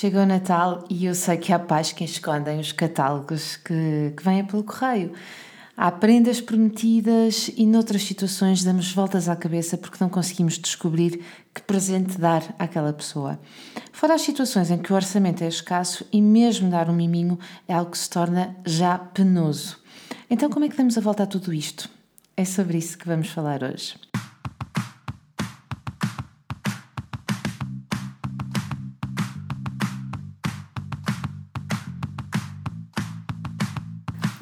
Chega o Natal e eu sei que há pais que escondem os catálogos que, que vêm pelo correio. Há prendas prometidas e noutras situações damos voltas à cabeça porque não conseguimos descobrir que presente dar àquela pessoa. Fora as situações em que o orçamento é escasso e mesmo dar um miminho é algo que se torna já penoso. Então, como é que damos a volta a tudo isto? É sobre isso que vamos falar hoje.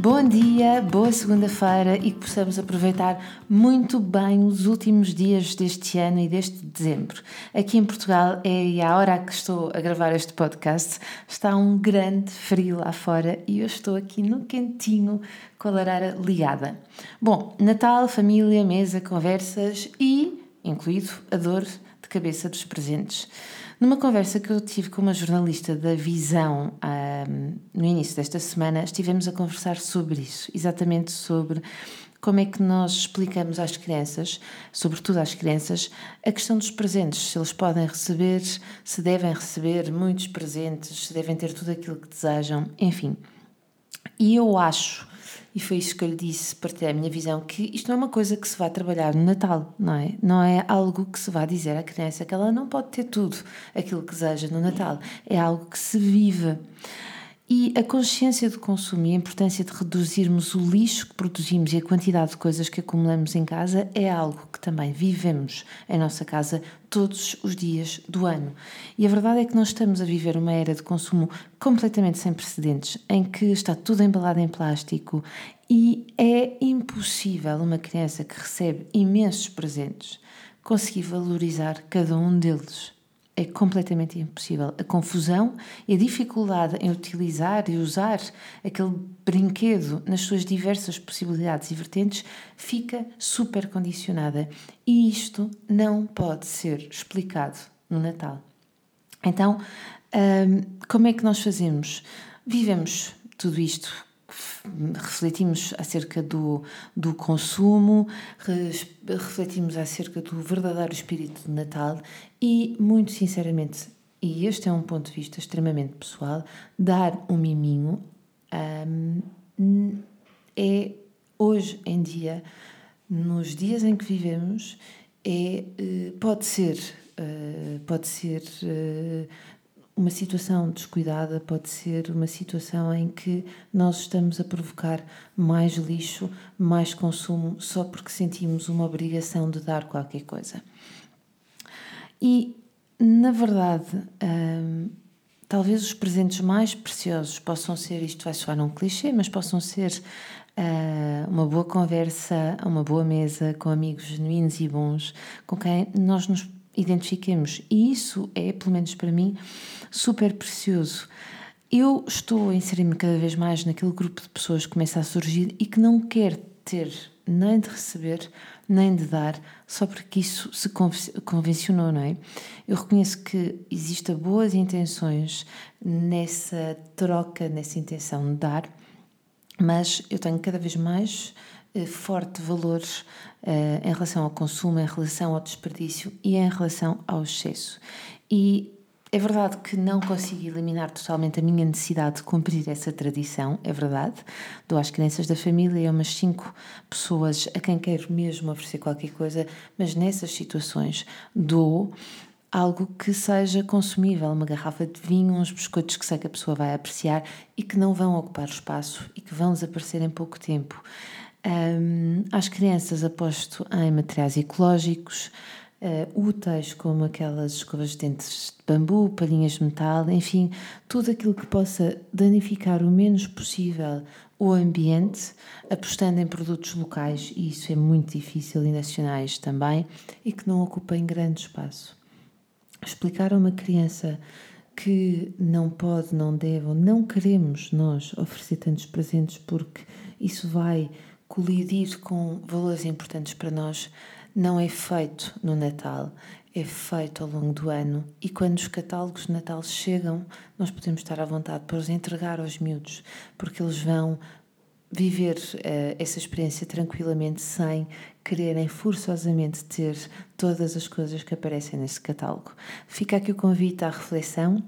Bom dia, boa segunda-feira e que possamos aproveitar muito bem os últimos dias deste ano e deste dezembro. Aqui em Portugal é a hora que estou a gravar este podcast, está um grande frio lá fora e eu estou aqui no quentinho com a lareira ligada. Bom, Natal, família, mesa, conversas e, incluído, a dor de cabeça dos presentes. Numa conversa que eu tive com uma jornalista da Visão um, no início desta semana, estivemos a conversar sobre isso, exatamente sobre como é que nós explicamos às crianças, sobretudo às crianças, a questão dos presentes, se eles podem receber, se devem receber muitos presentes, se devem ter tudo aquilo que desejam, enfim. E eu acho e foi isso que eu lhe disse, partilhei a minha visão, que isto não é uma coisa que se vai trabalhar no Natal, não é? Não é algo que se vai dizer à criança que ela não pode ter tudo aquilo que deseja no Natal. É algo que se vive. E a consciência do consumo e a importância de reduzirmos o lixo que produzimos e a quantidade de coisas que acumulamos em casa é algo que também vivemos em nossa casa todos os dias do ano. E a verdade é que nós estamos a viver uma era de consumo completamente sem precedentes, em que está tudo embalado em plástico e é impossível uma criança que recebe imensos presentes conseguir valorizar cada um deles é completamente impossível. A confusão e a dificuldade em utilizar e usar aquele brinquedo nas suas diversas possibilidades e vertentes fica super condicionada. E isto não pode ser explicado no Natal. Então, hum, como é que nós fazemos? Vivemos tudo isto refletimos acerca do, do consumo, refletimos acerca do verdadeiro espírito de Natal e, muito sinceramente, e este é um ponto de vista extremamente pessoal, dar um miminho um, é hoje em dia, nos dias em que vivemos, é, eh, pode ser, eh, pode ser eh, uma situação descuidada pode ser uma situação em que nós estamos a provocar mais lixo, mais consumo, só porque sentimos uma obrigação de dar qualquer coisa. E, na verdade, hum, talvez os presentes mais preciosos possam ser, isto vai soar um clichê, mas possam ser uh, uma boa conversa, uma boa mesa com amigos genuínos e bons, com quem nós nos identifiquemos. E isso é, pelo menos para mim, super precioso. Eu estou a inserir-me cada vez mais naquele grupo de pessoas que começa a surgir e que não quer ter nem de receber, nem de dar, só porque isso se convencionou, não é? Eu reconheço que existem boas intenções nessa troca, nessa intenção de dar, mas eu tenho cada vez mais forte valores uh, em relação ao consumo, em relação ao desperdício e em relação ao excesso. E é verdade que não consigo eliminar totalmente a minha necessidade de cumprir essa tradição, é verdade. Dou às crianças da família a umas cinco pessoas a quem quero mesmo oferecer qualquer coisa, mas nessas situações dou algo que seja consumível, uma garrafa de vinho, uns biscoitos que sei que a pessoa vai apreciar e que não vão ocupar espaço e que vão desaparecer em pouco tempo. Um, às crianças aposto em materiais ecológicos, uh, úteis, como aquelas escovas de dentes de bambu, palhinhas de metal, enfim, tudo aquilo que possa danificar o menos possível o ambiente, apostando em produtos locais, e isso é muito difícil, e nacionais também, e que não ocupem grande espaço. Explicar a uma criança que não pode, não deve, não queremos nós oferecer tantos presentes porque isso vai colidir com valores importantes para nós não é feito no Natal, é feito ao longo do ano. E quando os catálogos de Natal chegam, nós podemos estar à vontade para os entregar aos miúdos, porque eles vão viver uh, essa experiência tranquilamente sem quererem forçosamente ter todas as coisas que aparecem nesse catálogo. Fica aqui o convite à reflexão,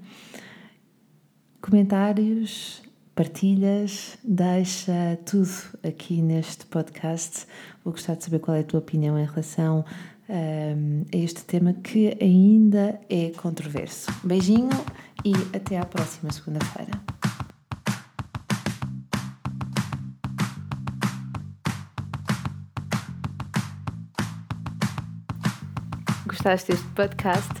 comentários, partilhas, deixa tudo aqui neste podcast. Vou gostar de saber qual é a tua opinião em relação um, ehm, a este tema que ainda é controverso. Beijinho e até à próxima segunda-feira. Gostaste deste podcast?